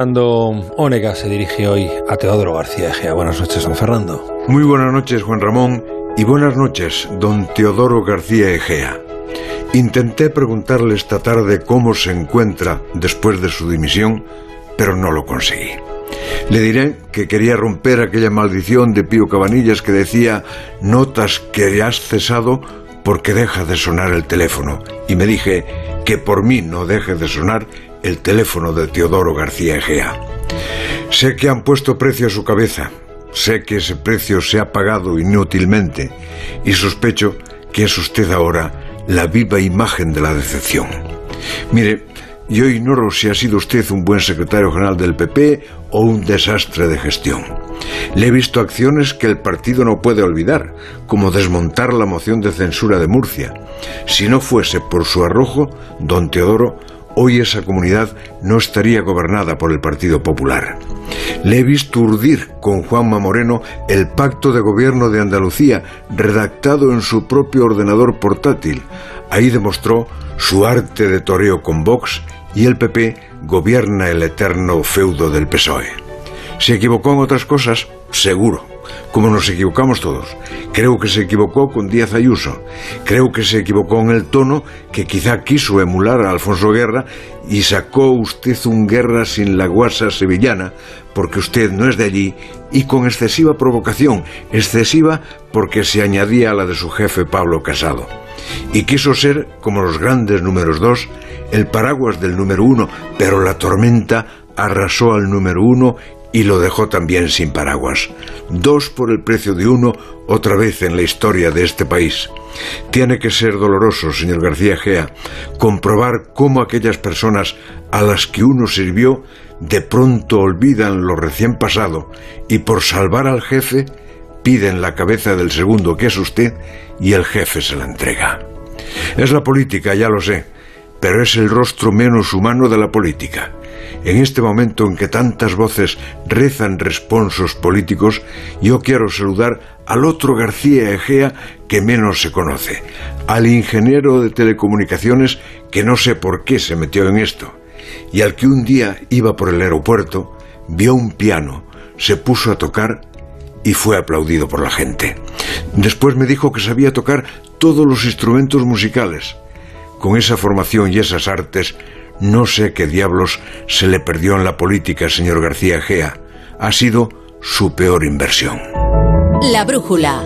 Fernando Onega se dirige hoy a Teodoro García Egea. Buenas noches, don Fernando. Muy buenas noches, Juan Ramón, y buenas noches, don Teodoro García Egea. Intenté preguntarle esta tarde cómo se encuentra después de su dimisión, pero no lo conseguí. Le diré que quería romper aquella maldición de Pío Cabanillas que decía notas que has cesado porque deja de sonar el teléfono. Y me dije que por mí no deje de sonar el teléfono de Teodoro García Egea. Sé que han puesto precio a su cabeza, sé que ese precio se ha pagado inútilmente y sospecho que es usted ahora la viva imagen de la decepción. Mire, yo ignoro si ha sido usted un buen secretario general del PP o un desastre de gestión. Le he visto acciones que el partido no puede olvidar, como desmontar la moción de censura de Murcia. Si no fuese por su arrojo, don Teodoro hoy esa comunidad no estaría gobernada por el Partido Popular. Le he visto urdir con Juanma Moreno el pacto de gobierno de Andalucía, redactado en su propio ordenador portátil. Ahí demostró su arte de toreo con Vox y el PP gobierna el eterno feudo del PSOE. ¿Se equivocó en otras cosas? Seguro como nos equivocamos todos. Creo que se equivocó con Díaz Ayuso. Creo que se equivocó en el tono que quizá quiso emular a Alfonso Guerra y sacó usted un guerra sin la guasa sevillana porque usted no es de allí y con excesiva provocación, excesiva porque se añadía a la de su jefe Pablo Casado. Y quiso ser, como los grandes números dos, el paraguas del número uno, pero la tormenta arrasó al número uno y lo dejó también sin paraguas. Dos por el precio de uno, otra vez en la historia de este país. Tiene que ser doloroso, señor García Gea, comprobar cómo aquellas personas a las que uno sirvió de pronto olvidan lo recién pasado y por salvar al jefe piden la cabeza del segundo que es usted y el jefe se la entrega. Es la política, ya lo sé, pero es el rostro menos humano de la política. En este momento en que tantas voces rezan responsos políticos, yo quiero saludar al otro García Egea que menos se conoce, al ingeniero de telecomunicaciones que no sé por qué se metió en esto, y al que un día iba por el aeropuerto, vio un piano, se puso a tocar y fue aplaudido por la gente. Después me dijo que sabía tocar todos los instrumentos musicales. Con esa formación y esas artes no sé qué diablos se le perdió en la política, señor García Gea. Ha sido su peor inversión. La brújula.